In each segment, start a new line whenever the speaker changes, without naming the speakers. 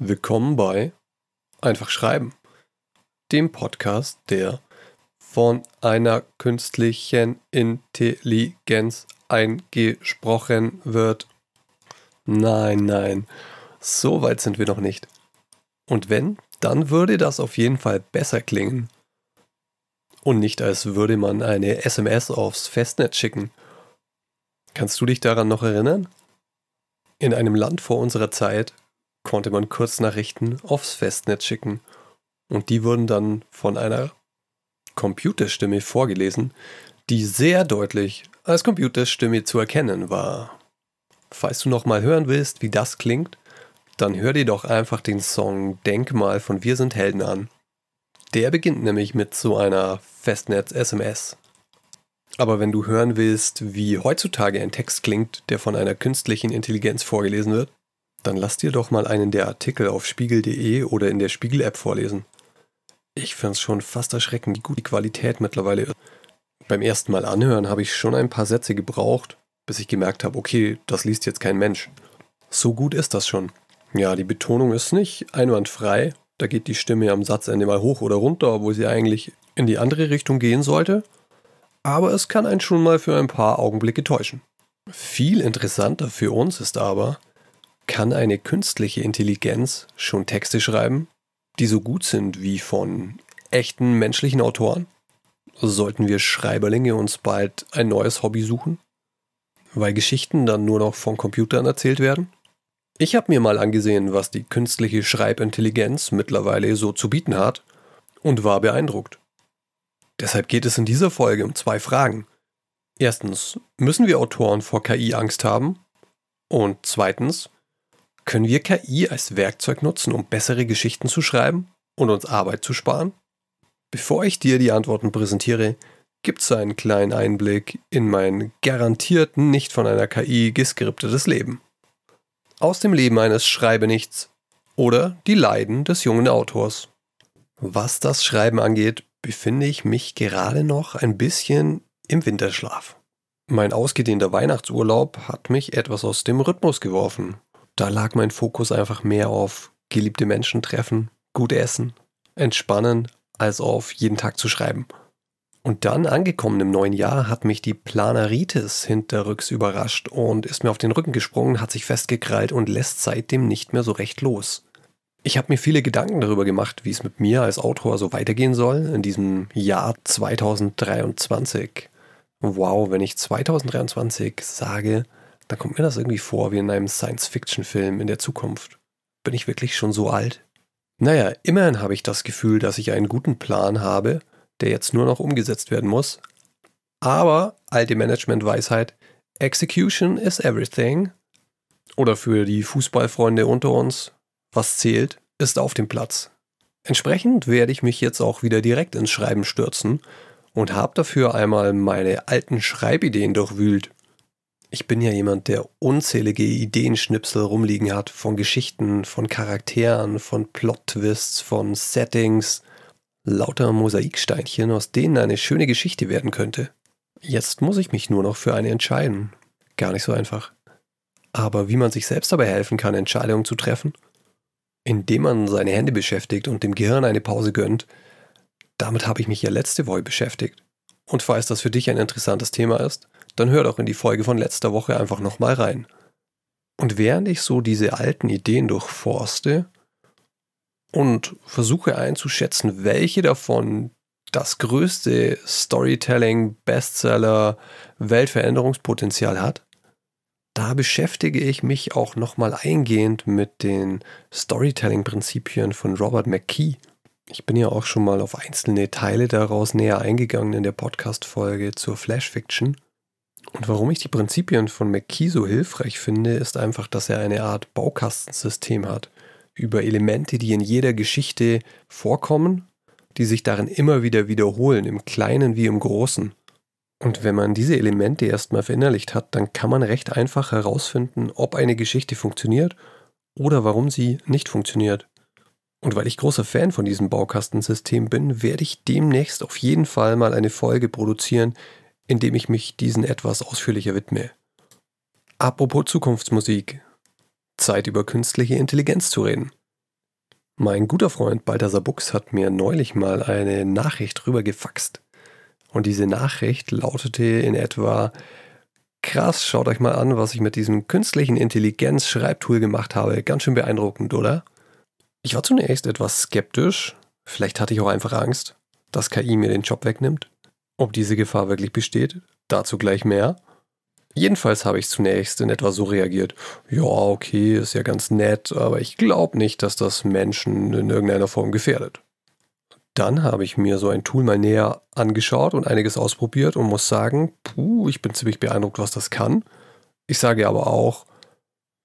Willkommen bei Einfach Schreiben, dem Podcast, der von einer künstlichen Intelligenz eingesprochen wird. Nein, nein, so weit sind wir noch nicht. Und wenn, dann würde das auf jeden Fall besser klingen. Und nicht als würde man eine SMS aufs Festnetz schicken. Kannst du dich daran noch erinnern? In einem Land vor unserer Zeit konnte man Kurznachrichten aufs Festnetz schicken und die wurden dann von einer Computerstimme vorgelesen, die sehr deutlich als Computerstimme zu erkennen war. Falls du noch mal hören willst, wie das klingt, dann hör dir doch einfach den Song Denkmal von Wir sind Helden an. Der beginnt nämlich mit so einer Festnetz-SMS. Aber wenn du hören willst, wie heutzutage ein Text klingt, der von einer künstlichen Intelligenz vorgelesen wird, dann lass dir doch mal einen der Artikel auf spiegel.de oder in der Spiegel-App vorlesen. Ich finde es schon fast erschreckend, wie gut die Qualität mittlerweile ist. Beim ersten Mal anhören habe ich schon ein paar Sätze gebraucht, bis ich gemerkt habe, okay, das liest jetzt kein Mensch. So gut ist das schon. Ja, die Betonung ist nicht einwandfrei. Da geht die Stimme am Satzende mal hoch oder runter, obwohl sie eigentlich in die andere Richtung gehen sollte aber es kann einen schon mal für ein paar Augenblicke täuschen. Viel interessanter für uns ist aber, kann eine künstliche Intelligenz schon Texte schreiben, die so gut sind wie von echten menschlichen Autoren? Sollten wir Schreiberlinge uns bald ein neues Hobby suchen? Weil Geschichten dann nur noch von Computern erzählt werden? Ich habe mir mal angesehen, was die künstliche Schreibintelligenz mittlerweile so zu bieten hat und war beeindruckt. Deshalb geht es in dieser Folge um zwei Fragen. Erstens, müssen wir Autoren vor KI Angst haben? Und zweitens, können wir KI als Werkzeug nutzen, um bessere Geschichten zu schreiben und uns Arbeit zu sparen? Bevor ich dir die Antworten präsentiere, gibt es einen kleinen Einblick in mein garantiert nicht von einer KI geskriptetes Leben. Aus dem Leben eines Schreibenichts oder die Leiden des jungen Autors. Was das Schreiben angeht, befinde ich mich gerade noch ein bisschen im Winterschlaf. Mein ausgedehnter Weihnachtsurlaub hat mich etwas aus dem Rhythmus geworfen. Da lag mein Fokus einfach mehr auf geliebte Menschen treffen, gut essen, entspannen, als auf jeden Tag zu schreiben. Und dann angekommen im neuen Jahr hat mich die Planaritis hinterrücks überrascht und ist mir auf den Rücken gesprungen, hat sich festgekrallt und lässt seitdem nicht mehr so recht los. Ich habe mir viele Gedanken darüber gemacht, wie es mit mir als Autor so weitergehen soll in diesem Jahr 2023. Wow, wenn ich 2023 sage, dann kommt mir das irgendwie vor wie in einem Science-Fiction-Film in der Zukunft. Bin ich wirklich schon so alt? Naja, immerhin habe ich das Gefühl, dass ich einen guten Plan habe, der jetzt nur noch umgesetzt werden muss. Aber alte Management-Weisheit, Execution is everything. Oder für die Fußballfreunde unter uns, was zählt, ist auf dem Platz. Entsprechend werde ich mich jetzt auch wieder direkt ins Schreiben stürzen und habe dafür einmal meine alten Schreibideen durchwühlt. Ich bin ja jemand, der unzählige Ideenschnipsel rumliegen hat von Geschichten, von Charakteren, von Plot-Twists, von Settings, lauter Mosaiksteinchen, aus denen eine schöne Geschichte werden könnte. Jetzt muss ich mich nur noch für eine entscheiden. Gar nicht so einfach. Aber wie man sich selbst dabei helfen kann, Entscheidungen zu treffen indem man seine Hände beschäftigt und dem Gehirn eine Pause gönnt, damit habe ich mich ja letzte Woche beschäftigt. Und falls das für dich ein interessantes Thema ist, dann hör doch in die Folge von letzter Woche einfach nochmal rein. Und während ich so diese alten Ideen durchforste und versuche einzuschätzen, welche davon das größte Storytelling, Bestseller, Weltveränderungspotenzial hat, da beschäftige ich mich auch nochmal eingehend mit den Storytelling-Prinzipien von Robert McKee. Ich bin ja auch schon mal auf einzelne Teile daraus näher eingegangen in der Podcast-Folge zur Flash Fiction. Und warum ich die Prinzipien von McKee so hilfreich finde, ist einfach, dass er eine Art Baukastensystem hat über Elemente, die in jeder Geschichte vorkommen, die sich darin immer wieder wiederholen, im Kleinen wie im Großen. Und wenn man diese Elemente erstmal verinnerlicht hat, dann kann man recht einfach herausfinden, ob eine Geschichte funktioniert oder warum sie nicht funktioniert. Und weil ich großer Fan von diesem Baukastensystem bin, werde ich demnächst auf jeden Fall mal eine Folge produzieren, in dem ich mich diesen etwas ausführlicher widme. Apropos Zukunftsmusik. Zeit über künstliche Intelligenz zu reden. Mein guter Freund Balthasar Buchs hat mir neulich mal eine Nachricht rüber gefaxt. Und diese Nachricht lautete in etwa: Krass, schaut euch mal an, was ich mit diesem künstlichen Intelligenz-Schreibtool gemacht habe. Ganz schön beeindruckend, oder? Ich war zunächst etwas skeptisch. Vielleicht hatte ich auch einfach Angst, dass KI mir den Job wegnimmt. Ob diese Gefahr wirklich besteht, dazu gleich mehr. Jedenfalls habe ich zunächst in etwa so reagiert. Ja, okay, ist ja ganz nett, aber ich glaube nicht, dass das Menschen in irgendeiner Form gefährdet. Dann habe ich mir so ein Tool mal näher angeschaut und einiges ausprobiert und muss sagen, puh, ich bin ziemlich beeindruckt, was das kann. Ich sage aber auch,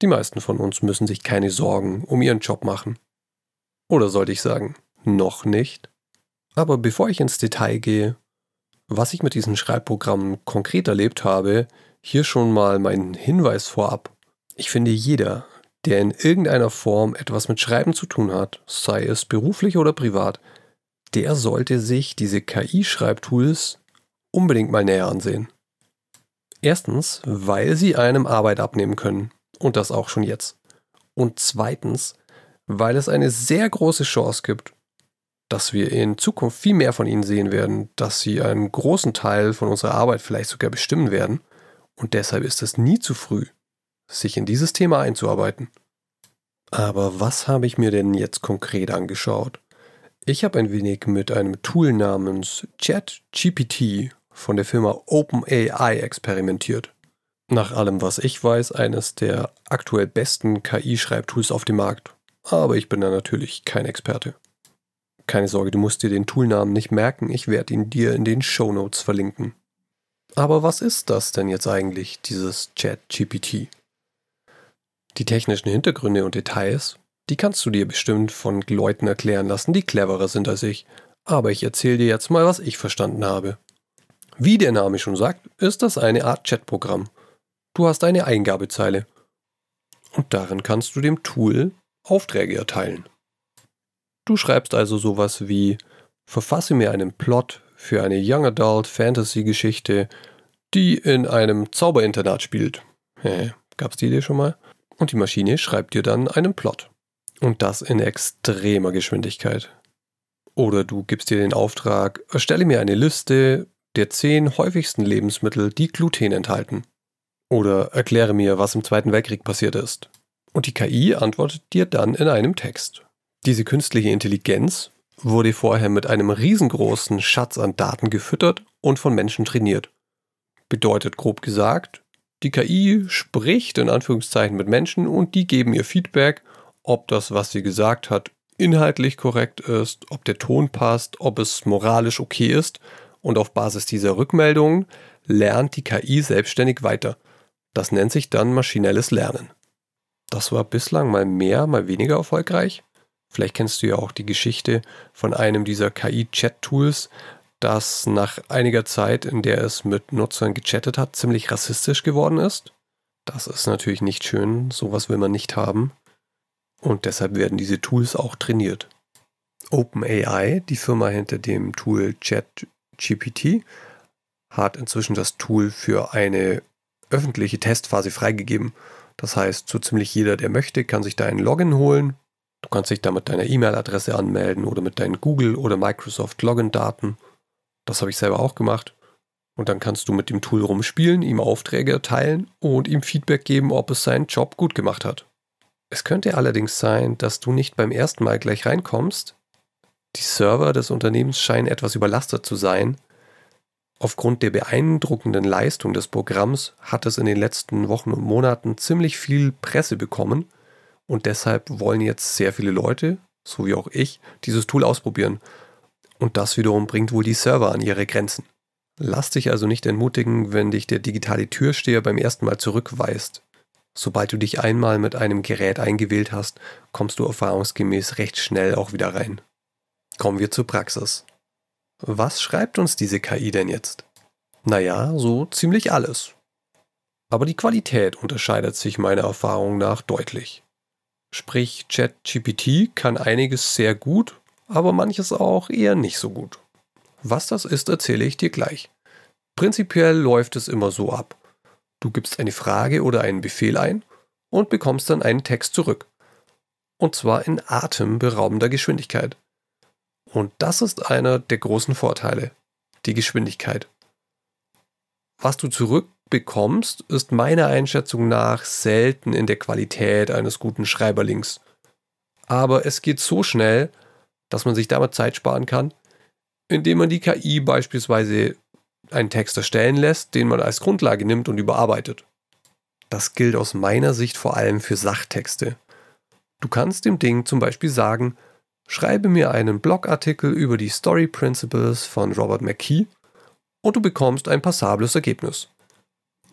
die meisten von uns müssen sich keine Sorgen um ihren Job machen. Oder sollte ich sagen, noch nicht? Aber bevor ich ins Detail gehe, was ich mit diesem Schreibprogramm konkret erlebt habe, hier schon mal mein Hinweis vorab. Ich finde, jeder, der in irgendeiner Form etwas mit Schreiben zu tun hat, sei es beruflich oder privat, der sollte sich diese KI-Schreibtools unbedingt mal näher ansehen. Erstens, weil sie einem Arbeit abnehmen können. Und das auch schon jetzt. Und zweitens, weil es eine sehr große Chance gibt, dass wir in Zukunft viel mehr von ihnen sehen werden, dass sie einen großen Teil von unserer Arbeit vielleicht sogar bestimmen werden und deshalb ist es nie zu früh, sich in dieses Thema einzuarbeiten. Aber was habe ich mir denn jetzt konkret angeschaut? Ich habe ein wenig mit einem Tool namens ChatGPT von der Firma OpenAI experimentiert. Nach allem, was ich weiß, eines der aktuell besten KI-Schreibtools auf dem Markt. Aber ich bin da natürlich kein Experte. Keine Sorge, du musst dir den Toolnamen nicht merken, ich werde ihn dir in den Show Notes verlinken. Aber was ist das denn jetzt eigentlich, dieses Chat-GPT? Die technischen Hintergründe und Details, die kannst du dir bestimmt von Leuten erklären lassen, die cleverer sind als ich. Aber ich erzähle dir jetzt mal, was ich verstanden habe. Wie der Name schon sagt, ist das eine Art Chatprogramm. Du hast eine Eingabezeile. Und darin kannst du dem Tool Aufträge erteilen. Du schreibst also sowas wie Verfasse mir einen Plot für eine Young Adult Fantasy Geschichte, die in einem Zauberinternat spielt. Hä, gab's die Idee schon mal? Und die Maschine schreibt dir dann einen Plot. Und das in extremer Geschwindigkeit. Oder du gibst dir den Auftrag, erstelle mir eine Liste der zehn häufigsten Lebensmittel, die Gluten enthalten. Oder erkläre mir, was im Zweiten Weltkrieg passiert ist. Und die KI antwortet dir dann in einem Text. Diese künstliche Intelligenz wurde vorher mit einem riesengroßen Schatz an Daten gefüttert und von Menschen trainiert. Bedeutet grob gesagt, die KI spricht in Anführungszeichen mit Menschen und die geben ihr Feedback, ob das, was sie gesagt hat, inhaltlich korrekt ist, ob der Ton passt, ob es moralisch okay ist und auf Basis dieser Rückmeldungen lernt die KI selbstständig weiter. Das nennt sich dann maschinelles Lernen. Das war bislang mal mehr, mal weniger erfolgreich. Vielleicht kennst du ja auch die Geschichte von einem dieser KI-Chat-Tools, das nach einiger Zeit, in der es mit Nutzern gechattet hat, ziemlich rassistisch geworden ist. Das ist natürlich nicht schön, sowas will man nicht haben. Und deshalb werden diese Tools auch trainiert. OpenAI, die Firma hinter dem Tool ChatGPT, hat inzwischen das Tool für eine öffentliche Testphase freigegeben. Das heißt, so ziemlich jeder, der möchte, kann sich da einen Login holen, Du kannst dich da mit deiner E-Mail-Adresse anmelden oder mit deinen Google- oder Microsoft-Login-Daten. Das habe ich selber auch gemacht. Und dann kannst du mit dem Tool rumspielen, ihm Aufträge erteilen und ihm Feedback geben, ob es seinen Job gut gemacht hat. Es könnte allerdings sein, dass du nicht beim ersten Mal gleich reinkommst. Die Server des Unternehmens scheinen etwas überlastet zu sein. Aufgrund der beeindruckenden Leistung des Programms hat es in den letzten Wochen und Monaten ziemlich viel Presse bekommen und deshalb wollen jetzt sehr viele Leute, so wie auch ich, dieses Tool ausprobieren. Und das wiederum bringt wohl die Server an ihre Grenzen. Lass dich also nicht entmutigen, wenn dich der digitale Türsteher beim ersten Mal zurückweist. Sobald du dich einmal mit einem Gerät eingewählt hast, kommst du erfahrungsgemäß recht schnell auch wieder rein. Kommen wir zur Praxis. Was schreibt uns diese KI denn jetzt? Naja, so ziemlich alles. Aber die Qualität unterscheidet sich meiner Erfahrung nach deutlich. Sprich, ChatGPT kann einiges sehr gut, aber manches auch eher nicht so gut. Was das ist, erzähle ich dir gleich. Prinzipiell läuft es immer so ab. Du gibst eine Frage oder einen Befehl ein und bekommst dann einen Text zurück. Und zwar in atemberaubender Geschwindigkeit. Und das ist einer der großen Vorteile, die Geschwindigkeit. Was du zurückbekommst, ist meiner Einschätzung nach selten in der Qualität eines guten Schreiberlings. Aber es geht so schnell, dass man sich damit Zeit sparen kann, indem man die KI beispielsweise einen Text erstellen lässt, den man als Grundlage nimmt und überarbeitet. Das gilt aus meiner Sicht vor allem für Sachtexte. Du kannst dem Ding zum Beispiel sagen, schreibe mir einen Blogartikel über die Story Principles von Robert McKee und du bekommst ein passables Ergebnis.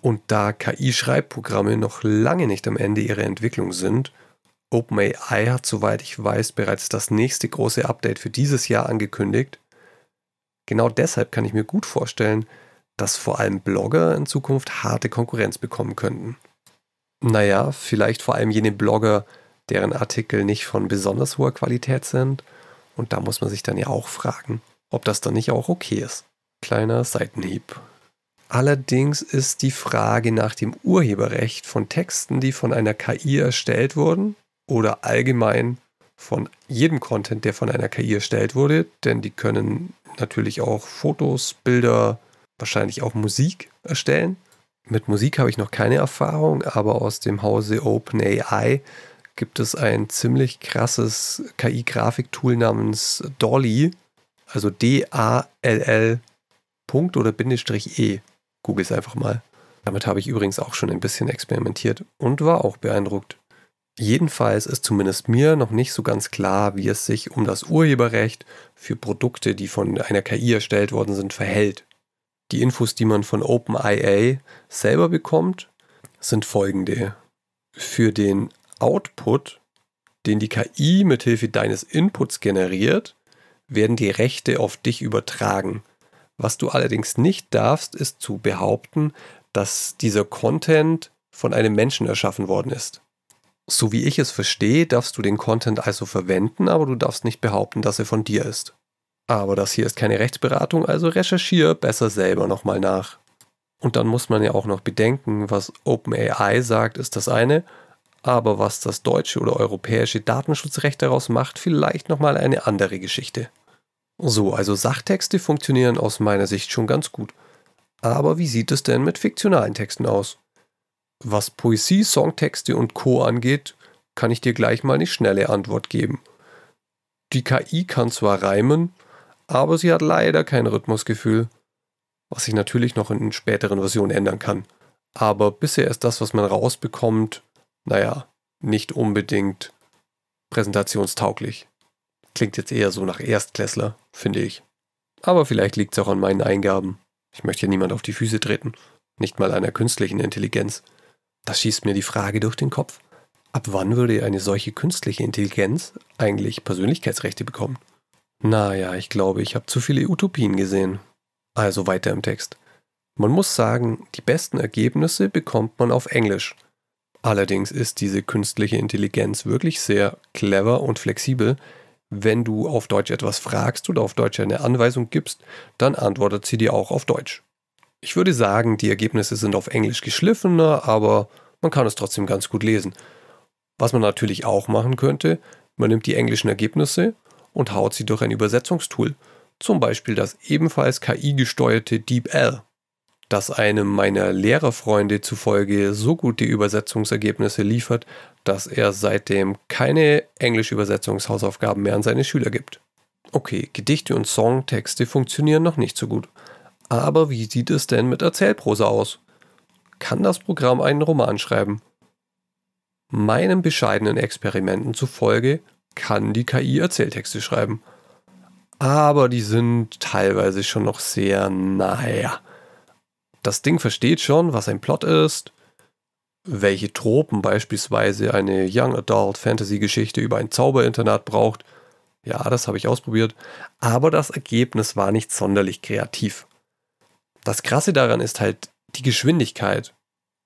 Und da KI-Schreibprogramme noch lange nicht am Ende ihrer Entwicklung sind, OpenAI hat, soweit ich weiß, bereits das nächste große Update für dieses Jahr angekündigt. Genau deshalb kann ich mir gut vorstellen, dass vor allem Blogger in Zukunft harte Konkurrenz bekommen könnten. Naja, vielleicht vor allem jene Blogger, deren Artikel nicht von besonders hoher Qualität sind. Und da muss man sich dann ja auch fragen, ob das dann nicht auch okay ist. Kleiner Seitenhieb. Allerdings ist die Frage nach dem Urheberrecht von Texten, die von einer KI erstellt wurden, oder allgemein von jedem Content, der von einer KI erstellt wurde, denn die können natürlich auch Fotos, Bilder, wahrscheinlich auch Musik erstellen. Mit Musik habe ich noch keine Erfahrung, aber aus dem Hause OpenAI gibt es ein ziemlich krasses KI-Grafiktool namens Dolly, also D-A-L-L Punkt oder Bindestrich E. Google es einfach mal. Damit habe ich übrigens auch schon ein bisschen experimentiert und war auch beeindruckt. Jedenfalls ist zumindest mir noch nicht so ganz klar, wie es sich um das Urheberrecht für Produkte, die von einer KI erstellt worden sind, verhält. Die Infos, die man von OpenIA selber bekommt, sind folgende. Für den Output, den die KI mithilfe deines Inputs generiert, werden die Rechte auf dich übertragen. Was du allerdings nicht darfst, ist zu behaupten, dass dieser Content von einem Menschen erschaffen worden ist. So wie ich es verstehe, darfst du den Content also verwenden, aber du darfst nicht behaupten, dass er von dir ist. Aber das hier ist keine Rechtsberatung, also recherchiere besser selber nochmal nach. Und dann muss man ja auch noch bedenken, was OpenAI sagt, ist das eine, aber was das deutsche oder europäische Datenschutzrecht daraus macht, vielleicht nochmal eine andere Geschichte. So, also Sachtexte funktionieren aus meiner Sicht schon ganz gut. Aber wie sieht es denn mit fiktionalen Texten aus? Was Poesie, Songtexte und Co angeht, kann ich dir gleich mal eine schnelle Antwort geben. Die KI kann zwar reimen, aber sie hat leider kein Rhythmusgefühl, was sich natürlich noch in späteren Versionen ändern kann. Aber bisher ist das, was man rausbekommt, naja, nicht unbedingt präsentationstauglich. Klingt jetzt eher so nach Erstklässler, finde ich. Aber vielleicht liegt es auch an meinen Eingaben. Ich möchte ja niemand auf die Füße treten, nicht mal einer künstlichen Intelligenz. Das schießt mir die Frage durch den Kopf. Ab wann würde eine solche künstliche Intelligenz eigentlich Persönlichkeitsrechte bekommen? Naja, ich glaube, ich habe zu viele Utopien gesehen. Also weiter im Text. Man muss sagen, die besten Ergebnisse bekommt man auf Englisch. Allerdings ist diese künstliche Intelligenz wirklich sehr clever und flexibel. Wenn du auf Deutsch etwas fragst oder auf Deutsch eine Anweisung gibst, dann antwortet sie dir auch auf Deutsch. Ich würde sagen, die Ergebnisse sind auf Englisch geschliffener, aber man kann es trotzdem ganz gut lesen. Was man natürlich auch machen könnte, man nimmt die englischen Ergebnisse und haut sie durch ein Übersetzungstool, zum Beispiel das ebenfalls KI-gesteuerte DeepL, das einem meiner Lehrerfreunde zufolge so gute Übersetzungsergebnisse liefert, dass er seitdem keine Englisch-Übersetzungshausaufgaben mehr an seine Schüler gibt. Okay, Gedichte und Songtexte funktionieren noch nicht so gut. Aber wie sieht es denn mit Erzählprosa aus? Kann das Programm einen Roman schreiben? Meinen bescheidenen Experimenten zufolge kann die KI Erzähltexte schreiben. Aber die sind teilweise schon noch sehr, naja. Das Ding versteht schon, was ein Plot ist, welche Tropen beispielsweise eine Young Adult Fantasy Geschichte über ein Zauberinternat braucht. Ja, das habe ich ausprobiert. Aber das Ergebnis war nicht sonderlich kreativ. Das Krasse daran ist halt die Geschwindigkeit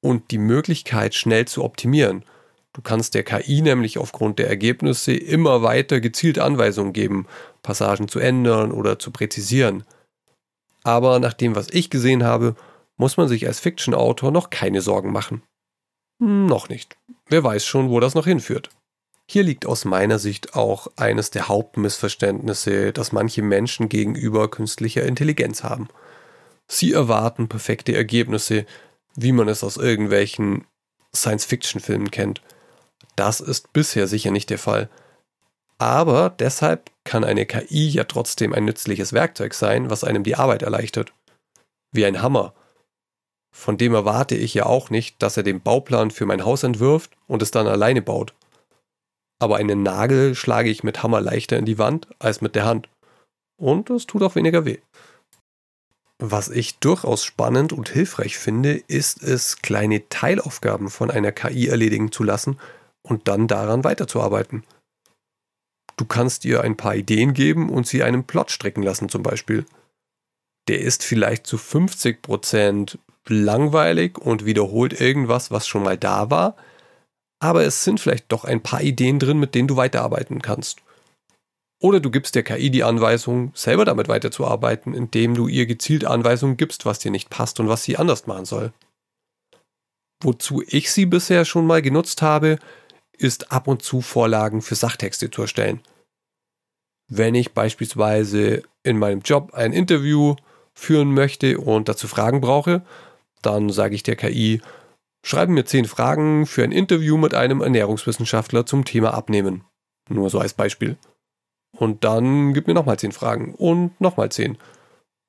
und die Möglichkeit, schnell zu optimieren. Du kannst der KI nämlich aufgrund der Ergebnisse immer weiter gezielt Anweisungen geben, Passagen zu ändern oder zu präzisieren. Aber nach dem, was ich gesehen habe, muss man sich als Fiction-Autor noch keine Sorgen machen. Noch nicht. Wer weiß schon, wo das noch hinführt. Hier liegt aus meiner Sicht auch eines der Hauptmissverständnisse, das manche Menschen gegenüber künstlicher Intelligenz haben. Sie erwarten perfekte Ergebnisse, wie man es aus irgendwelchen Science-Fiction-Filmen kennt. Das ist bisher sicher nicht der Fall. Aber deshalb kann eine KI ja trotzdem ein nützliches Werkzeug sein, was einem die Arbeit erleichtert. Wie ein Hammer. Von dem erwarte ich ja auch nicht, dass er den Bauplan für mein Haus entwirft und es dann alleine baut. Aber einen Nagel schlage ich mit Hammer leichter in die Wand als mit der Hand. Und es tut auch weniger weh. Was ich durchaus spannend und hilfreich finde, ist es, kleine Teilaufgaben von einer KI erledigen zu lassen und dann daran weiterzuarbeiten. Du kannst ihr ein paar Ideen geben und sie einen Plot stricken lassen zum Beispiel. Der ist vielleicht zu 50% langweilig und wiederholt irgendwas, was schon mal da war, aber es sind vielleicht doch ein paar Ideen drin, mit denen du weiterarbeiten kannst. Oder du gibst der KI die Anweisung, selber damit weiterzuarbeiten, indem du ihr gezielt Anweisungen gibst, was dir nicht passt und was sie anders machen soll. Wozu ich sie bisher schon mal genutzt habe, ist ab und zu Vorlagen für Sachtexte zu erstellen. Wenn ich beispielsweise in meinem Job ein Interview führen möchte und dazu Fragen brauche, dann sage ich der KI, schreibe mir zehn Fragen für ein Interview mit einem Ernährungswissenschaftler zum Thema Abnehmen. Nur so als Beispiel. Und dann gib mir nochmal zehn Fragen und nochmal zehn.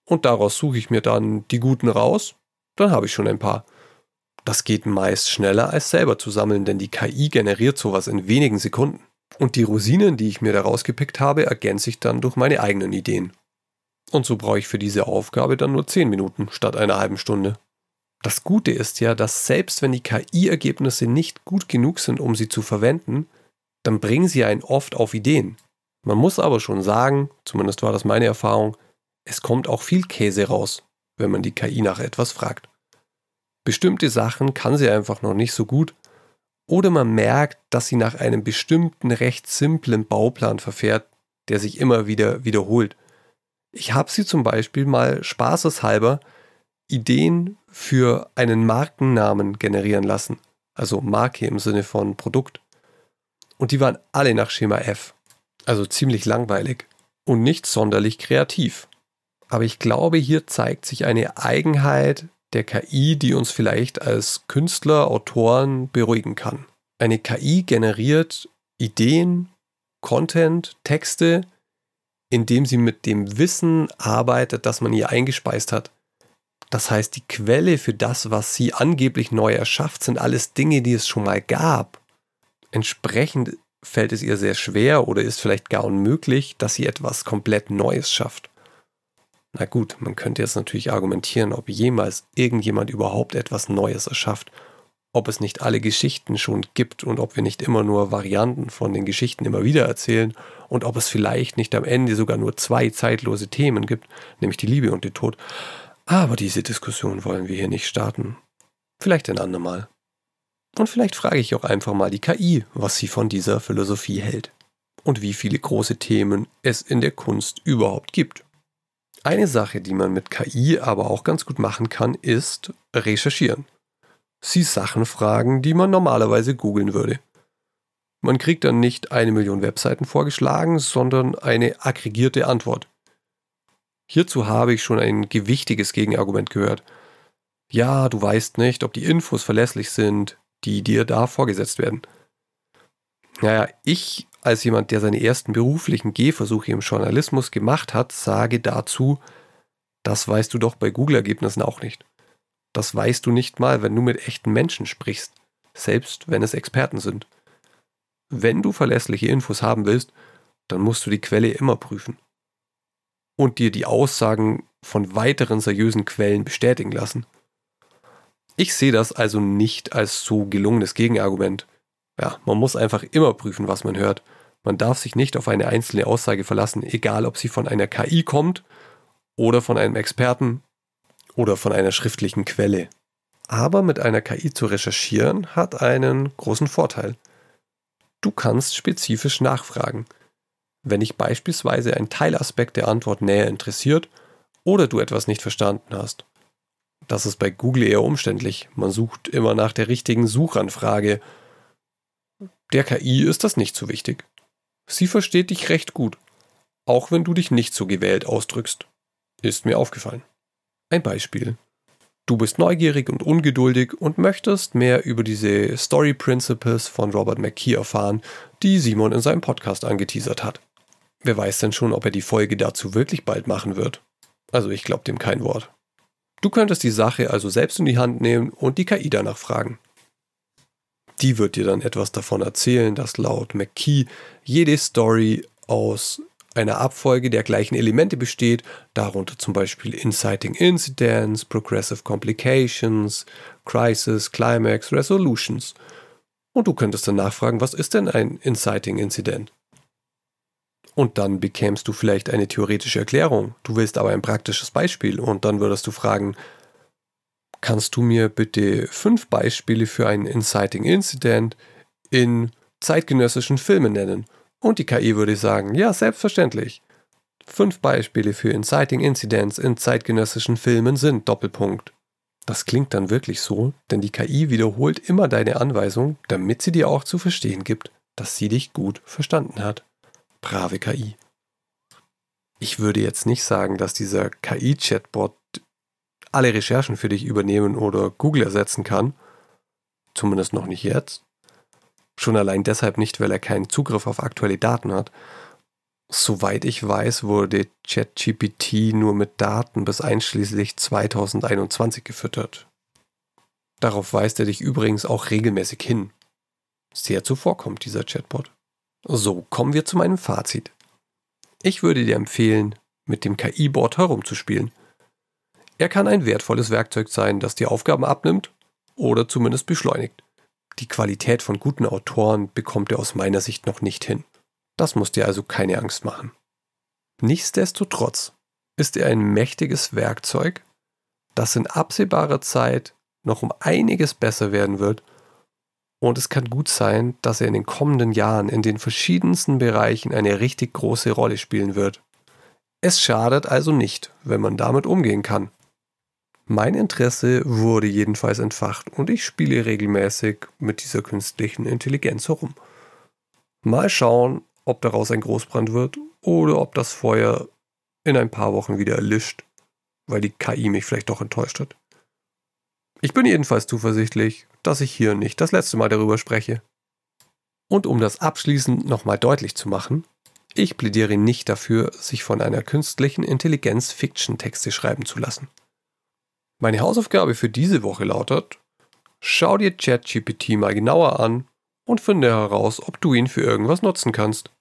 Und daraus suche ich mir dann die guten raus. Dann habe ich schon ein paar. Das geht meist schneller als selber zu sammeln, denn die KI generiert sowas in wenigen Sekunden. Und die Rosinen, die ich mir da rausgepickt habe, ergänze ich dann durch meine eigenen Ideen. Und so brauche ich für diese Aufgabe dann nur 10 Minuten statt einer halben Stunde. Das Gute ist ja, dass selbst wenn die KI-Ergebnisse nicht gut genug sind, um sie zu verwenden, dann bringen sie einen oft auf Ideen. Man muss aber schon sagen, zumindest war das meine Erfahrung, es kommt auch viel Käse raus, wenn man die KI nach etwas fragt. Bestimmte Sachen kann sie einfach noch nicht so gut oder man merkt, dass sie nach einem bestimmten recht simplen Bauplan verfährt, der sich immer wieder wiederholt. Ich habe sie zum Beispiel mal spaßeshalber Ideen für einen Markennamen generieren lassen, also Marke im Sinne von Produkt. Und die waren alle nach Schema F. Also ziemlich langweilig und nicht sonderlich kreativ. Aber ich glaube, hier zeigt sich eine Eigenheit der KI, die uns vielleicht als Künstler, Autoren beruhigen kann. Eine KI generiert Ideen, Content, Texte, indem sie mit dem Wissen arbeitet, das man ihr eingespeist hat. Das heißt, die Quelle für das, was sie angeblich neu erschafft, sind alles Dinge, die es schon mal gab. Entsprechend fällt es ihr sehr schwer oder ist vielleicht gar unmöglich, dass sie etwas komplett Neues schafft. Na gut, man könnte jetzt natürlich argumentieren, ob jemals irgendjemand überhaupt etwas Neues erschafft, ob es nicht alle Geschichten schon gibt und ob wir nicht immer nur Varianten von den Geschichten immer wieder erzählen und ob es vielleicht nicht am Ende sogar nur zwei zeitlose Themen gibt, nämlich die Liebe und den Tod. Aber diese Diskussion wollen wir hier nicht starten. Vielleicht ein andermal. Und vielleicht frage ich auch einfach mal die KI, was sie von dieser Philosophie hält und wie viele große Themen es in der Kunst überhaupt gibt. Eine Sache, die man mit KI aber auch ganz gut machen kann, ist recherchieren. Sie Sachen fragen, die man normalerweise googeln würde. Man kriegt dann nicht eine Million Webseiten vorgeschlagen, sondern eine aggregierte Antwort. Hierzu habe ich schon ein gewichtiges Gegenargument gehört. Ja, du weißt nicht, ob die Infos verlässlich sind, die dir da vorgesetzt werden. Naja, ich als jemand, der seine ersten beruflichen Gehversuche im Journalismus gemacht hat, sage dazu, das weißt du doch bei Google-Ergebnissen auch nicht. Das weißt du nicht mal, wenn du mit echten Menschen sprichst, selbst wenn es Experten sind. Wenn du verlässliche Infos haben willst, dann musst du die Quelle immer prüfen. Und dir die Aussagen von weiteren seriösen Quellen bestätigen lassen. Ich sehe das also nicht als so gelungenes Gegenargument. Ja, man muss einfach immer prüfen, was man hört. Man darf sich nicht auf eine einzelne Aussage verlassen, egal ob sie von einer KI kommt oder von einem Experten oder von einer schriftlichen Quelle. Aber mit einer KI zu recherchieren hat einen großen Vorteil. Du kannst spezifisch nachfragen. Wenn dich beispielsweise ein Teilaspekt der Antwort näher interessiert oder du etwas nicht verstanden hast, Das ist bei Google eher umständlich. Man sucht immer nach der richtigen Suchanfrage. Der KI ist das nicht so wichtig. Sie versteht dich recht gut, auch wenn du dich nicht so gewählt ausdrückst. Ist mir aufgefallen. Ein Beispiel. Du bist neugierig und ungeduldig und möchtest mehr über diese Story Principles von Robert McKee erfahren, die Simon in seinem Podcast angeteasert hat. Wer weiß denn schon, ob er die Folge dazu wirklich bald machen wird? Also ich glaube dem kein Wort. Du könntest die Sache also selbst in die Hand nehmen und die KI danach fragen. Die wird dir dann etwas davon erzählen, dass laut McKee jede Story aus einer Abfolge der gleichen Elemente besteht, darunter zum Beispiel Inciting Incidents, Progressive Complications, Crisis, Climax, Resolutions. Und du könntest dann nachfragen, was ist denn ein Inciting Incident? Und dann bekämst du vielleicht eine theoretische Erklärung. Du willst aber ein praktisches Beispiel und dann würdest du fragen, kannst du mir bitte fünf Beispiele für ein Inciting Incident in zeitgenössischen Filmen nennen? Und die KI würde sagen, ja, selbstverständlich. Fünf Beispiele für Inciting Incidents in zeitgenössischen Filmen sind Doppelpunkt. Das klingt dann wirklich so, denn die KI wiederholt immer deine Anweisung, damit sie dir auch zu verstehen gibt, dass sie dich gut verstanden hat. Brave KI. Ich würde jetzt nicht sagen, dass dieser KI-Chatbot alle Recherchen für dich übernehmen oder Google ersetzen kann. Zumindest noch nicht jetzt. Schon allein deshalb nicht, weil er keinen Zugriff auf aktuelle Daten hat. Soweit ich weiß, wurde ChatGPT nur mit Daten bis einschließlich 2021 gefüttert. Darauf weist er dich übrigens auch regelmäßig hin. Sehr zuvorkommt dieser Chatbot. So, kommen wir zu meinem Fazit. Ich würde dir empfehlen, mit dem KI-Board herumzuspielen. Er kann ein wertvolles Werkzeug sein, das dir Aufgaben abnimmt oder zumindest beschleunigt. Die Qualität von guten Autoren bekommt er aus meiner Sicht noch nicht hin. Das muss dir also keine Angst machen. Nichtsdestotrotz ist er ein mächtiges Werkzeug, das in absehbarer Zeit noch um einiges besser werden wird und es kann gut sein, dass er in den kommenden Jahren in den verschiedensten Bereichen eine richtig große Rolle spielen wird. Es schadet also nicht, wenn man damit umgehen kann. Mein Interesse wurde jedenfalls entfacht und ich spiele regelmäßig mit dieser künstlichen Intelligenz herum. Mal schauen, ob daraus ein Großbrand wird oder ob das Feuer in ein paar Wochen wieder erlischt, weil die KI mich vielleicht doch enttäuscht hat. Ich bin jedenfalls zuversichtlich, dass ich hier nicht das letzte Mal darüber spreche. Und um das abschließend nochmal deutlich zu machen, ich plädiere nicht dafür, sich von einer künstlichen Intelligenz Fiction-Texte schreiben zu lassen. Meine Hausaufgabe für diese Woche lautet, schau dir ChatGPT mal genauer an und finde heraus, ob du ihn für irgendwas nutzen kannst.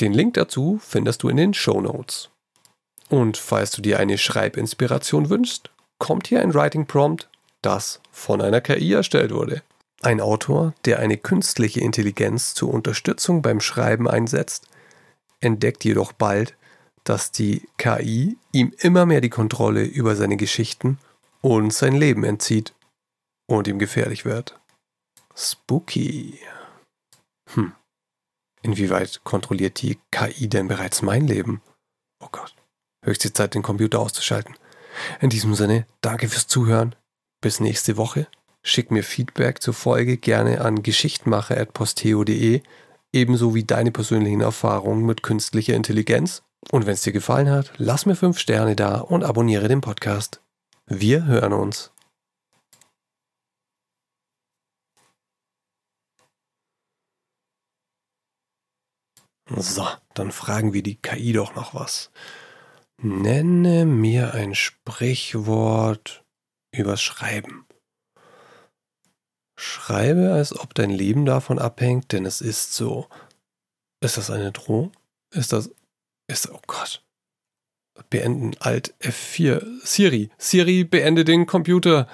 Den Link dazu findest du in den Show Notes. Und falls du dir eine Schreibinspiration wünschst, kommt hier ein Writing Prompt, das von einer KI erstellt wurde. Ein Autor, der eine künstliche Intelligenz zur Unterstützung beim Schreiben einsetzt, entdeckt jedoch bald, dass die KI ihm immer mehr die Kontrolle über seine Geschichten und sein Leben entzieht und ihm gefährlich wird. Spooky. Hm. Inwieweit kontrolliert die KI denn bereits mein Leben? Oh Gott. Höchste Zeit, den Computer auszuschalten. In diesem Sinne, danke fürs Zuhören. Bis nächste Woche. Schick mir Feedback zur Folge gerne an geschichtmacher.posteo.de, ebenso wie deine persönlichen Erfahrungen mit künstlicher Intelligenz und wenn es dir gefallen hat, lass mir 5 Sterne da und abonniere den Podcast. Wir hören uns. So, dann fragen wir die KI doch noch was. Nenne mir ein Sprichwort übers Schreiben. Schreibe, als ob dein Leben davon abhängt, denn es ist so. Ist das eine Drohung? Ist das ist, oh Gott. Beenden Alt F4. Siri. Siri, beende den Computer.